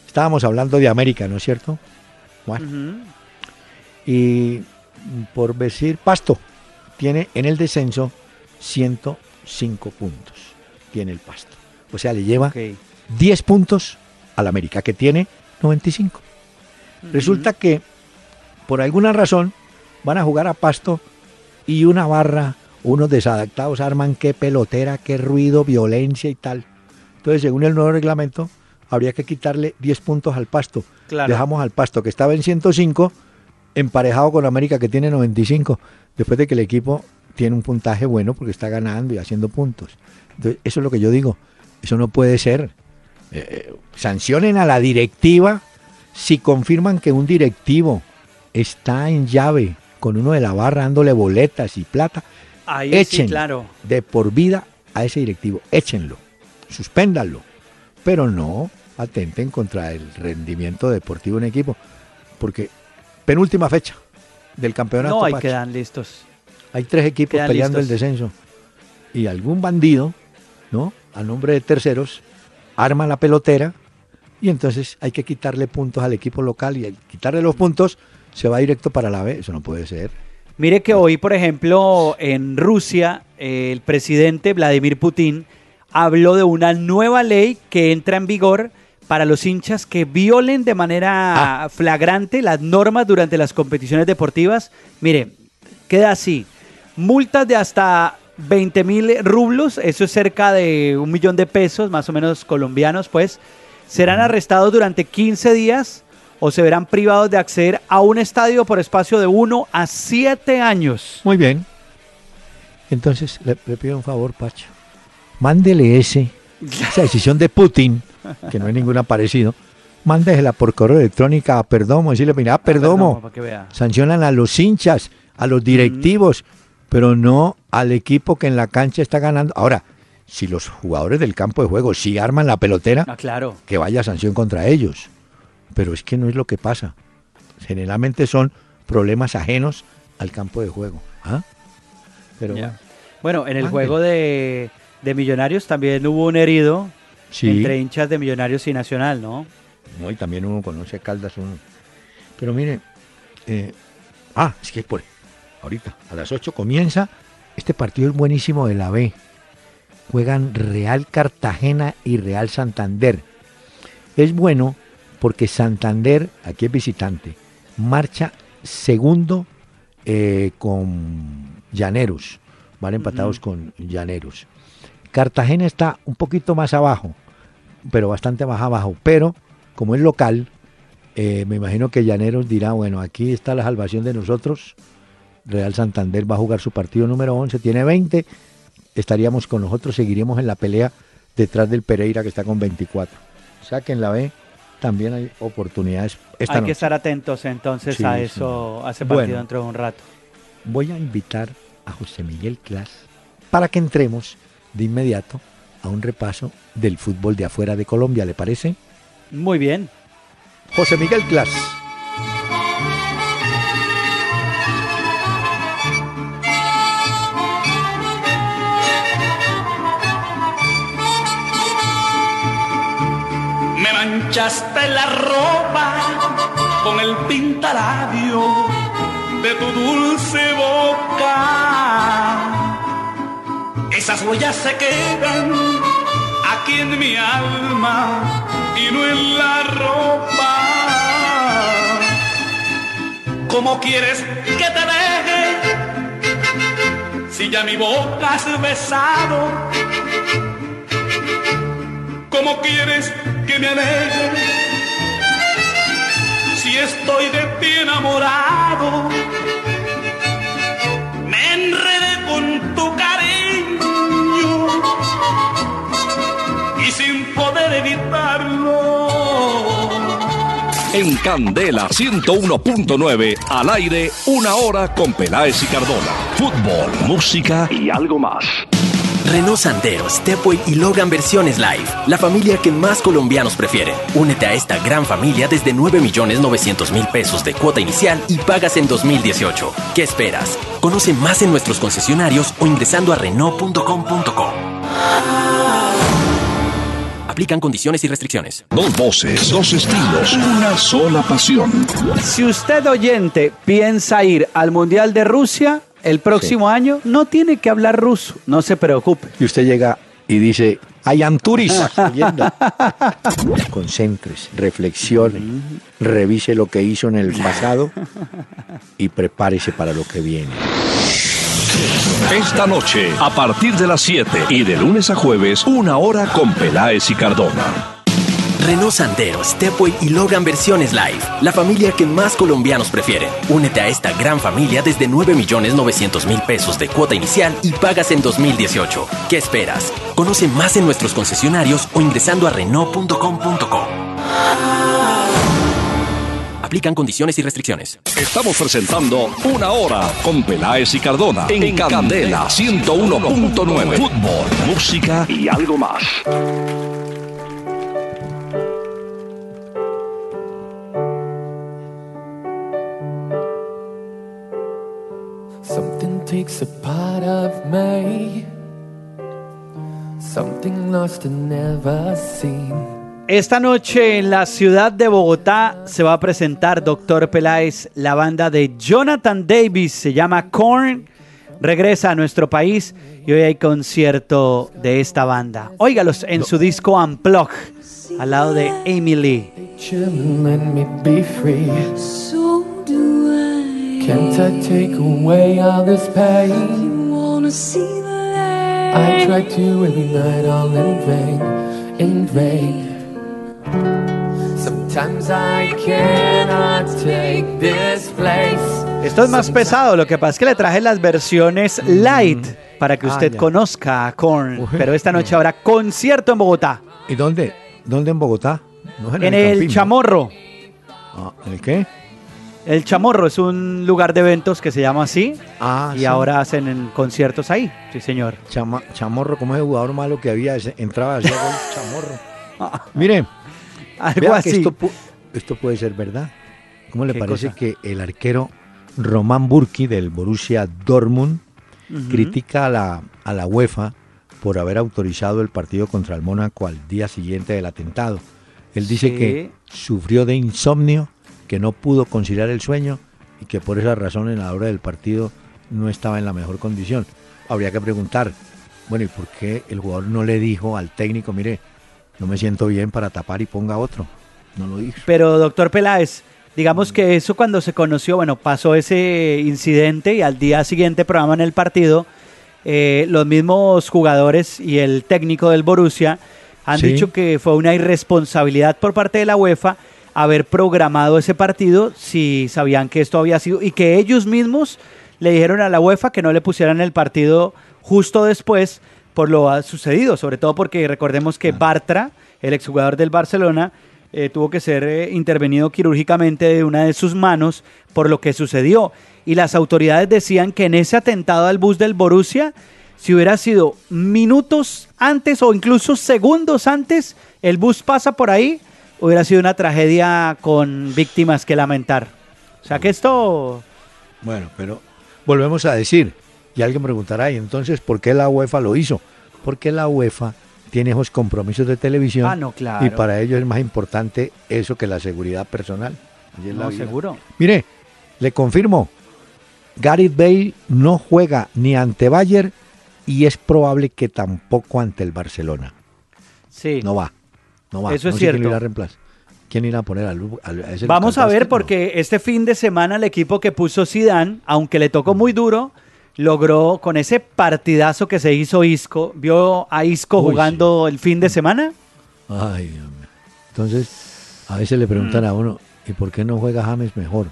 estábamos hablando de América, ¿no es cierto? Y por decir, Pasto tiene en el descenso 105 puntos. Tiene el Pasto. O sea, le lleva 10 puntos al América, que tiene 95. Resulta que por alguna razón van a jugar a pasto y una barra, unos desadaptados arman qué pelotera, qué ruido, violencia y tal. Entonces, según el nuevo reglamento, habría que quitarle 10 puntos al pasto. Dejamos al pasto que estaba en 105 emparejado con América que tiene 95, después de que el equipo tiene un puntaje bueno porque está ganando y haciendo puntos. Entonces, eso es lo que yo digo, eso no puede ser. Eh, eh, sancionen a la directiva si confirman que un directivo está en llave con uno de la barra dándole boletas y plata, Ahí echen claro. de por vida a ese directivo, échenlo, suspéndanlo, pero no atenten contra el rendimiento deportivo en equipo, porque penúltima fecha del campeonato. No, ahí quedan listos. Hay tres equipos peleando el descenso y algún bandido, ¿no? A nombre de terceros, arma la pelotera y entonces hay que quitarle puntos al equipo local y al quitarle los puntos se va directo para la B. Eso no puede ser. Mire que hoy, por ejemplo, en Rusia, el presidente Vladimir Putin habló de una nueva ley que entra en vigor para los hinchas que violen de manera ah. flagrante las normas durante las competiciones deportivas. Mire, queda así. Multas de hasta 20 mil rublos, eso es cerca de un millón de pesos, más o menos colombianos, pues, serán arrestados durante 15 días o se verán privados de acceder a un estadio por espacio de 1 a 7 años. Muy bien. Entonces, le, pido un favor, Pacho. Mándele ese, esa decisión de Putin, que no hay ninguna parecido, mándesela por correo electrónico a Perdomo, decirle, mira, Perdomo, sancionan a los hinchas, a los directivos, pero no al equipo que en la cancha está ganando. Ahora, si los jugadores del campo de juego sí arman la pelotera, ah, claro. que vaya sanción contra ellos pero es que no es lo que pasa. Generalmente son problemas ajenos al campo de juego. ¿ah? Pero bueno. en el juego de, Millonarios también hubo un herido entre hinchas de Millonarios y Nacional, ¿no? No, y también uno conoce Caldas uno. Pero mire, eh, ah, es que por ahorita a las 8 comienza este partido es buenísimo de la B. Juegan Real Cartagena y Real Santander. Es bueno porque Santander, aquí es visitante, marcha segundo eh, con Llaneros, van empatados con Llaneros. Cartagena está un poquito más abajo, pero bastante más abajo, pero como es local, eh, me imagino que Llaneros dirá, bueno, aquí está la salvación de nosotros, Real Santander va a jugar su partido número 11, tiene 20, estaríamos con nosotros, seguiríamos en la pelea detrás del Pereira que está con 24. Saquen la B también hay oportunidades. hay que estar atentos entonces a eso, a ese partido dentro de un rato. Voy a invitar a José Miguel Clas para que entremos de inmediato a un repaso del fútbol de afuera de Colombia, ¿le parece? Muy bien. José Miguel Clas. Manchaste la ropa con el pintalabio de tu dulce boca. Esas huellas se quedan aquí en mi alma y no en la ropa. ¿Cómo quieres que te deje si ya mi boca has besado? ¿Cómo quieres que me alegre. Si estoy de ti enamorado. Me enredé con tu cariño y sin poder evitarlo. En Candela 101.9, al aire, una hora con Peláez y Cardona. Fútbol, música y algo más. Renault Sandero, Stepway y Logan versiones live. La familia que más colombianos prefieren. Únete a esta gran familia desde 9 millones 900 mil pesos de cuota inicial y pagas en 2018. ¿Qué esperas? Conoce más en nuestros concesionarios o ingresando a Renault.com.co. Aplican condiciones y restricciones. Dos voces, dos estilos, una sola pasión. Si usted oyente piensa ir al Mundial de Rusia el próximo año, no tiene que hablar ruso, no se preocupe. Y usted llega y dice, I am tourist. Concéntrese, reflexione, revise lo que hizo en el pasado y prepárese para lo que viene. Esta noche, a partir de las 7 y de lunes a jueves, una hora con Peláez y Cardona. Renault Sandero, Stepway y Logan versiones live. La familia que más colombianos prefieren. Únete a esta gran familia desde 9 millones 900 mil pesos de cuota inicial y pagas en 2018. ¿Qué esperas? Conoce más en nuestros concesionarios o ingresando a Renault.com.co. Aplican condiciones y restricciones. Estamos presentando Una Hora con Peláez y Cardona en, Candela 101.9. Fútbol, música y algo más. Takes a part of me. Something lost and never seen. Esta noche en la ciudad de Bogotá se va a presentar Doctor Peláez, la banda de Jonathan Davis, se llama Korn, regresa a nuestro país y hoy hay concierto de esta banda. Óigalos en su disco Unplug, al lado de Amy Can't I take away all this pain? You wanna see the I light? try to every night, all in vain, in vain. Sometimes I cannot take this place. Esto es más pesado, lo que pasa es que le traje las versiones light para que Ah, usted conozca a Korn, Uy, pero esta noche no. habrá concierto en Bogotá, ¿Y dónde? ¿Dónde en Bogotá? No en el Campín, ¿no? Chamorro. Ah, ¿En el qué? El Chamorro es un lugar de eventos que se llama así Ah, y sí. ahora hacen en conciertos ahí. Sí, señor. Chama- chamorro, como ese jugador malo que había, entraba hacia gol, chamorro. Mire, Algo vea que esto, esto puede ser verdad. ¿Cómo le ¿Qué parece cosa? que el arquero Román Burki del Borussia Dortmund critica a la, a la UEFA por haber autorizado el partido contra el Mónaco al día siguiente del atentado? Él dice Sí. que sufrió de insomnio, que no pudo conciliar el sueño y que por esa razón en la hora del partido no estaba en la mejor condición. Habría que preguntar, bueno, ¿y por qué el jugador no le dijo al técnico, mire, no me siento bien para tapar y ponga otro? No lo dijo. Pero, doctor Peláez, digamos que eso cuando se conoció, bueno, pasó ese incidente y al día siguiente programan el partido. eh, los mismos jugadores y el técnico del Borussia han Sí. dicho que fue una irresponsabilidad por parte de la UEFA haber programado ese partido si sabían que esto había sido y que ellos mismos le dijeron a la UEFA que no le pusieran el partido justo después por lo ha sucedido, sobre todo porque recordemos que Bartra, el exjugador del Barcelona, eh, tuvo que ser eh, intervenido quirúrgicamente de una de sus manos por lo que sucedió. Y las autoridades decían que en ese atentado al bus del Borussia, si hubiera sido minutos antes o incluso segundos antes, el bus pasa por ahí, hubiera sido una tragedia con víctimas que lamentar. O sea que esto... Bueno, pero volvemos a decir, y alguien preguntará, ¿y entonces por qué la UEFA lo hizo? Porque la UEFA tiene esos compromisos de televisión Ah, no, claro. y para ellos es más importante eso que la seguridad personal. La seguro. Mire, le confirmo, Gareth Bale no juega ni ante Bayern y es probable que tampoco ante el Barcelona. Sí. No va, no va. Eso es sé quién cierto. irá a reemplazar. ¿Quién irá a poner al, al- a ese Vamos a ver? No. porque este fin de semana el equipo que puso Zidane, aunque le tocó muy duro, logró con ese partidazo que se hizo Isco, vio a Isco Uy, jugando el fin de semana. Ay, Dios mío. Entonces, a veces le preguntan Mm. a uno, ¿Y por qué no juega James mejor?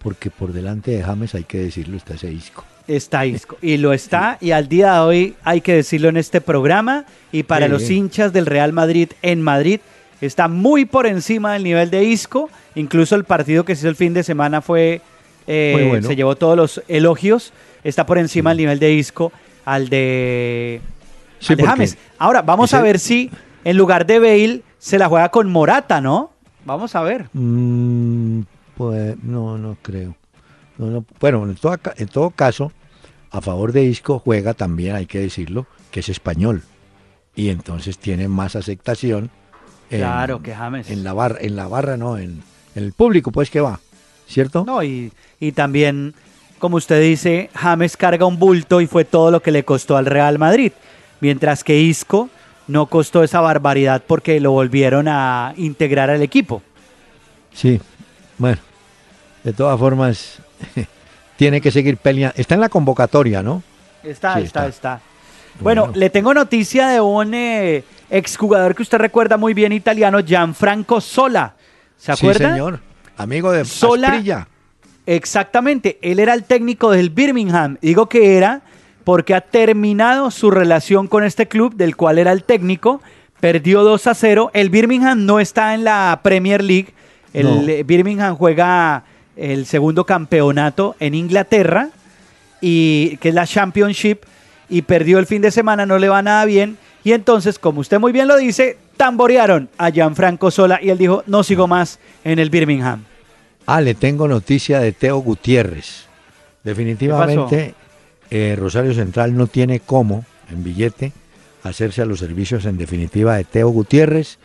Porque por delante de James, hay que decirlo, está ese Isco. Está Isco. Y lo está, y al día de hoy hay que decirlo en este programa. Y para Sí. los hinchas del Real Madrid en Madrid, está muy por encima del nivel de Isco. Incluso el partido que se hizo el fin de semana fue. eh, bueno. Se llevó todos los elogios. Está por encima del nivel de Isco al de, Sí, al de porque James. Ahora, vamos ese- a ver si en lugar de Bale se la juega con Morata, ¿no? Vamos a ver. Mm, pues no, no creo. No, no. Bueno, en en todo caso, a favor de Isco juega también, hay que decirlo, que es español. Y entonces tiene más aceptación. en- Claro, que James. En la barra, en la barra no, en, en el público, pues que va. ¿Cierto? No, y, y también, como usted dice, James carga un bulto y fue todo lo que le costó al Real Madrid. Mientras que Isco no costó esa barbaridad porque lo volvieron a integrar al equipo. Sí. Bueno, de todas formas, tiene que seguir peleando. Está en la convocatoria, ¿no? Está, Sí, está, está. está. Bueno, le tengo noticia de un eh, exjugador que usted recuerda muy bien italiano, Gianfranco Sola. ¿Se acuerda? Sí, señor. Amigo de Sola- Asprilla. Exactamente, él era el técnico del Birmingham. Digo que era porque ha terminado su relación con este club del cual era el técnico. Perdió 2 a 0. El Birmingham no está en la Premier League. El No. eh, Birmingham juega el segundo campeonato en Inglaterra, y, que es la Championship, y perdió el fin de semana, no le va nada bien. Y entonces, como usted muy bien lo dice, tamborearon a Gianfranco Sola y él dijo, no sigo más en el Birmingham. Ah, le tengo noticia de Teo Gutiérrez. Definitivamente, eh, Rosario Central no tiene cómo, en billete, hacerse a los servicios en definitiva de Teo Gutiérrez.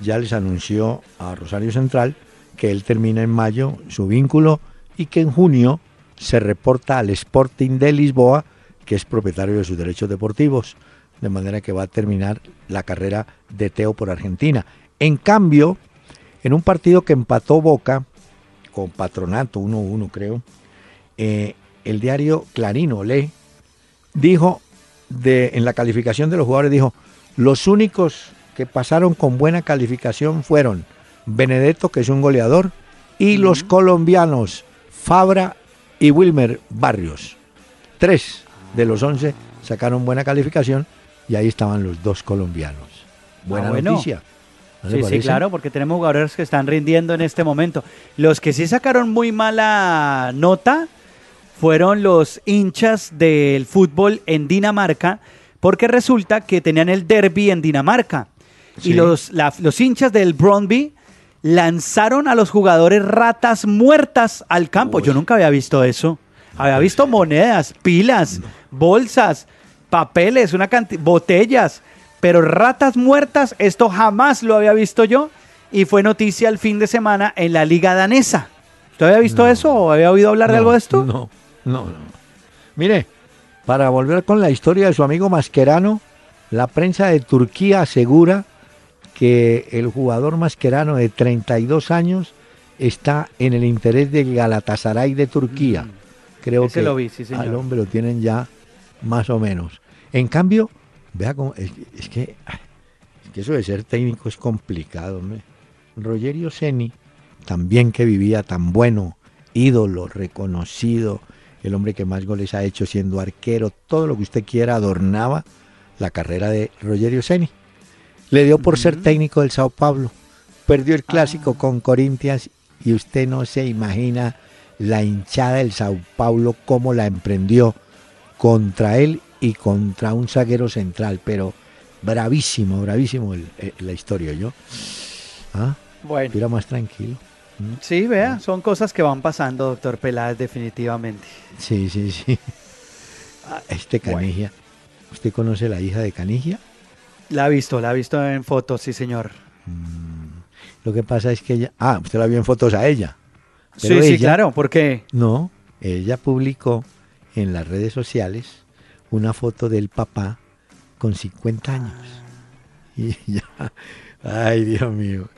Ya les anunció a Rosario Central que él termina en mayo su vínculo y que en junio se reporta al Sporting de Lisboa, que es propietario de sus derechos deportivos. De manera que va a terminar la carrera de Teo por Argentina. En cambio, en un partido que empató Boca, con Patronato 1-1 creo, eh, el diario Clarino Olé dijo de, en la calificación de los jugadores, dijo, los únicos que pasaron con buena calificación fueron Benedetto, que es un goleador, y los colombianos Fabra y Wilmer Barrios. Tres de los once sacaron buena calificación y ahí estaban los dos colombianos. Buena Ah, bueno. noticia. ¿no le Sí, sí, claro, porque tenemos jugadores que están rindiendo en este momento. Los que sí sacaron muy mala nota fueron los hinchas del fútbol en Dinamarca, porque resulta que tenían el derby en Dinamarca. Sí. Y los, la- los hinchas del Brondby lanzaron a los jugadores ratas muertas al campo. Yo nunca había visto eso. Había visto monedas, pilas, bolsas, papeles, una cantidad, botellas, pero ratas muertas, esto jamás lo había visto yo y fue noticia el fin de semana en la liga danesa. ¿Usted había visto eso o había oído hablar de algo de esto? No, no, no. Mire, para volver con la historia de su amigo Mascherano, la prensa de Turquía asegura que el jugador Mascherano de 32 años está en el interés del Galatasaray de Turquía. Creo Mm. Ese que lo vi, sí, señor. al hombre lo tienen ya más o menos. En cambio, vea cómo es, es que ay, es que eso de ser técnico es complicado. Rogerio Ceni, también que vivía tan bueno, ídolo, reconocido, el hombre que más goles ha hecho siendo arquero, todo lo que usted quiera adornaba la carrera de Rogerio Ceni. Le dio por ser técnico del Sao Paulo, perdió el clásico con Corinthians y usted no se imagina la hinchada del Sao Paulo cómo la emprendió contra él y contra un zaguero central, pero bravísimo, bravísimo el- eh, la historia, yo. ¿Ah? Bueno. Respira más tranquilo. ¿Mm? Sí, vea, son cosas que van pasando, doctor Peláez, definitivamente. Sí, sí, sí. Ah, Este Canigia. ¿Usted conoce la hija de Canigia? La ha visto, la ha visto en fotos, sí, señor. Lo que pasa es que ella... Ah, usted la vio en fotos a ella. Sí, Pero sí, ella- claro, ¿por qué? No, ella publicó en las redes sociales una foto del papá con 50 años. Y ya, ay Dios mío.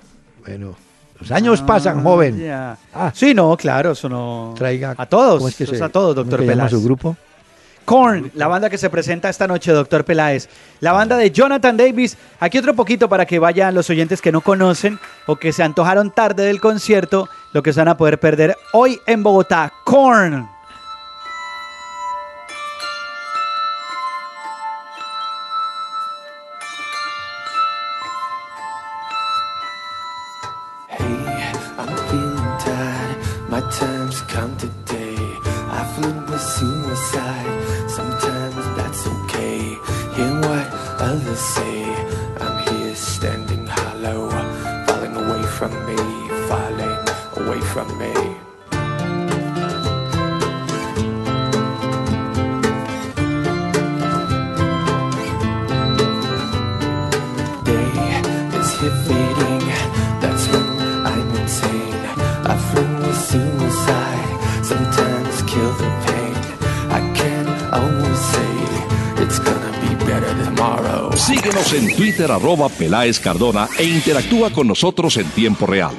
Bueno, los años pasan, Ah, joven. Ah. Sí, no, claro, eso no. Traiga. A todos, ¿cómo es que eso es a todos, cómo doctor que llama Peláez. su grupo? Korn, la banda que se presenta esta noche, doctor Peláez. La banda de Jonathan Davis. Aquí otro poquito para que vayan los oyentes que no conocen o que se antojaron tarde del concierto. lo que se van a poder perder hoy en Bogotá. Corn. Hey, I'm feeling tired. My time's come today. I flew others say. I'm here standing hollow, falling away from me, falling away from me. Day is here Síguenos en Twitter arroba Peláez Cardona e interactúa con nosotros en tiempo real.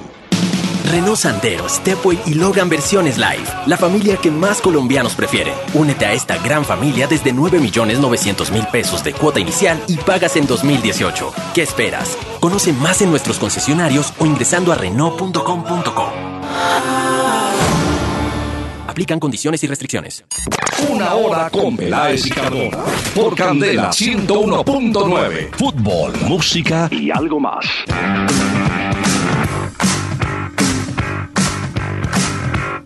Renault Sandero, Stepway y Logan versiones live. La familia que más colombianos prefieren. Únete a esta gran familia desde 9 millones 900 mil pesos de cuota inicial y pagas en 2018. ¿Qué esperas? Conoce más en nuestros concesionarios o ingresando a Renault.com.co. Aplican condiciones y restricciones. Una hora con Peláez y Cardona. Por Candela 101.9. Fútbol, música y algo más.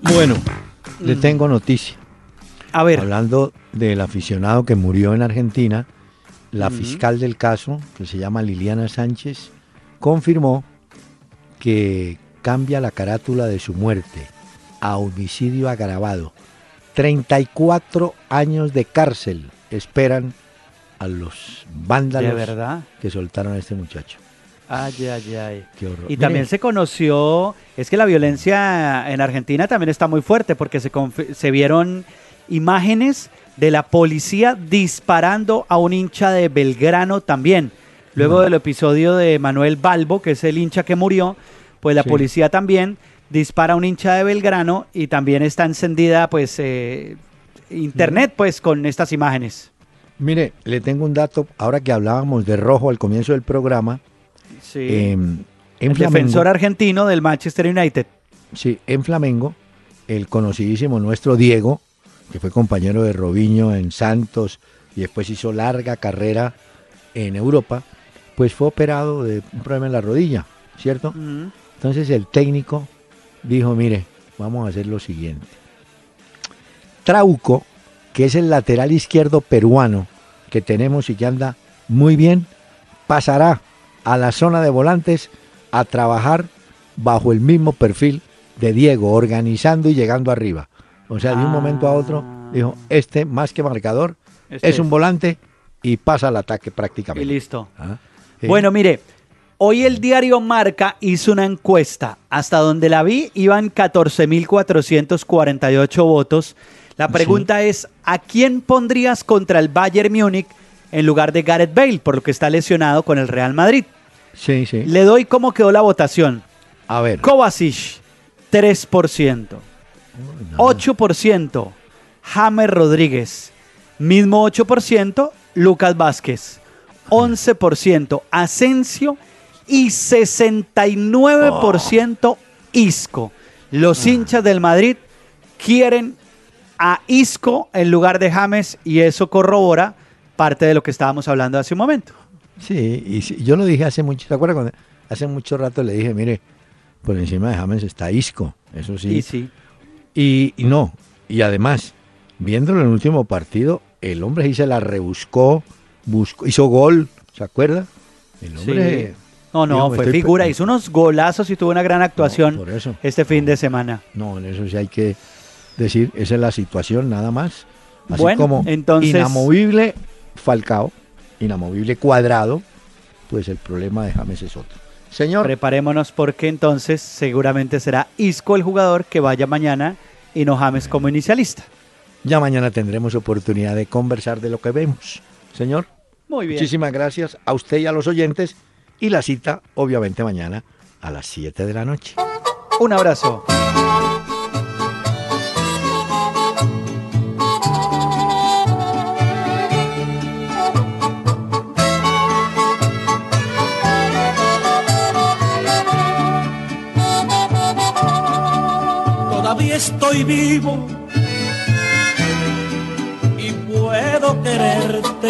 Bueno, le tengo noticia. A ver. Hablando del aficionado que murió en Argentina, la fiscal del caso, que se llama Liliana Sánchez, confirmó que cambia la carátula de su muerte a homicidio agravado. 34 años de cárcel esperan a los vándalos ¿De verdad? que soltaron a este muchacho. Ay, ay, ay. Qué horror. Y también se conoció, es que la violencia en Argentina también está muy fuerte porque se, vieron imágenes de la policía disparando a un hincha de Belgrano también. Luego No. del episodio de Manuel Balbo, que es el hincha que murió, pues la Sí. policía también dispara un hincha de Belgrano y también está encendida pues eh, internet pues con estas imágenes. Mire, le tengo un dato, ahora que hablábamos de rojo al comienzo del programa, Sí. em, en el Flamengo- defensor argentino del Manchester United. Sí, en Flamengo, el conocidísimo nuestro Diego, que fue compañero de Robinho en Santos y después hizo larga carrera en Europa, pues fue operado de un problema en la rodilla, ¿cierto? Ujú. Entonces el técnico dijo, mire, vamos a hacer lo siguiente. Trauco, que es el lateral izquierdo peruano que tenemos y que anda muy bien, pasará a la zona de volantes a trabajar bajo el mismo perfil de Diego, organizando y llegando arriba. O sea, de un momento a otro, dijo, este más que marcador, Este es un volante y pasa al ataque Y prácticamente. listo. Ah, sí. Bueno, mire, hoy el diario Marca hizo una encuesta. Hasta donde la vi, iban 14.448 votos. La pregunta es, ¿a quién pondrías contra el Bayern Múnich en lugar de Gareth Bale, por lo que está lesionado con el Real Madrid? Sí, sí. Le doy cómo quedó la votación. A ver. Kovacic, 3%. 8%, James Rodríguez. Mismo 8%, Lucas Vázquez. 11%, Asensio. Y 69% Isco. Los hinchas del Madrid quieren a Isco en lugar de James y eso corrobora parte de lo que estábamos hablando hace un momento. Sí, y yo lo dije hace mucho, ¿te acuerdas? Cuando hace mucho rato le dije, mire, por encima de James está Isco, eso sí. Y sí. Y, y no, y además, viéndolo en el último partido, el hombre sí se la rebuscó, buscó, hizo gol, ¿se acuerda? El hombre... Sí. No, no, fue "Estoy pe- figura, hizo unos golazos y tuvo una gran actuación por eso. este fin de semana. No, en eso sí hay que decir, esa es la situación nada más. Así Bueno, como entonces- inamovible Falcao, inamovible Cuadrado, pues el problema de James es otro. Señor, Preparémonos porque entonces seguramente será Isco el jugador que vaya mañana y no James como inicialista. ya mañana tendremos oportunidad de conversar de lo que vemos. Señor, Muy bien. muchísimas gracias a usted y a los oyentes y la cita obviamente mañana a las 7 de la noche. Un abrazo. estoy vivo y puedo quererte.